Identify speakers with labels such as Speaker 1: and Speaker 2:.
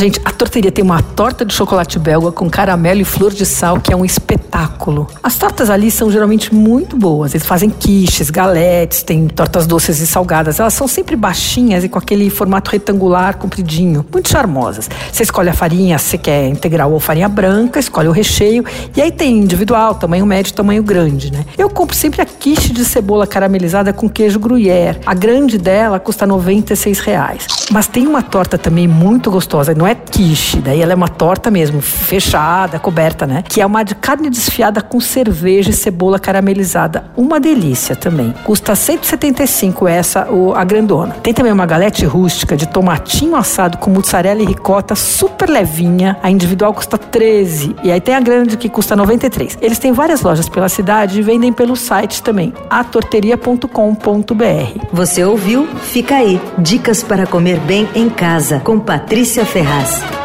Speaker 1: Gente, a torteria tem uma torta de chocolate belga com caramelo e flor de sal, que é um espetáculo. As tortas ali são geralmente muito boas. Eles fazem quiches, galetes, tem tortas doces e salgadas. Elas são sempre baixinhas e com aquele formato retangular, compridinho. Muito charmosas. Você escolhe a farinha, se quer integral ou farinha branca, escolhe o recheio. E aí tem individual, tamanho médio, tamanho grande, né? Eu compro sempre a quiche de cebola caramelizada com queijo gruyère. A grande dela custa 96 reais. Mas tem uma torta também muito gostosa não é quiche, daí ela é uma torta mesmo, fechada, coberta, né? Que é uma de carne desfiada com cerveja e cebola caramelizada. Uma delícia também. Custa 175 essa, a grandona. Tem também uma galete rústica de tomatinho assado com mussarela e ricota, super levinha. A individual custa 13. E aí tem a grande que custa 93. Eles têm várias lojas pela cidade e vendem pelo site também, atorteria.com.br.
Speaker 2: Você ouviu? Fica aí. Dicas para comer bem em casa, com Patrícia Ferraz.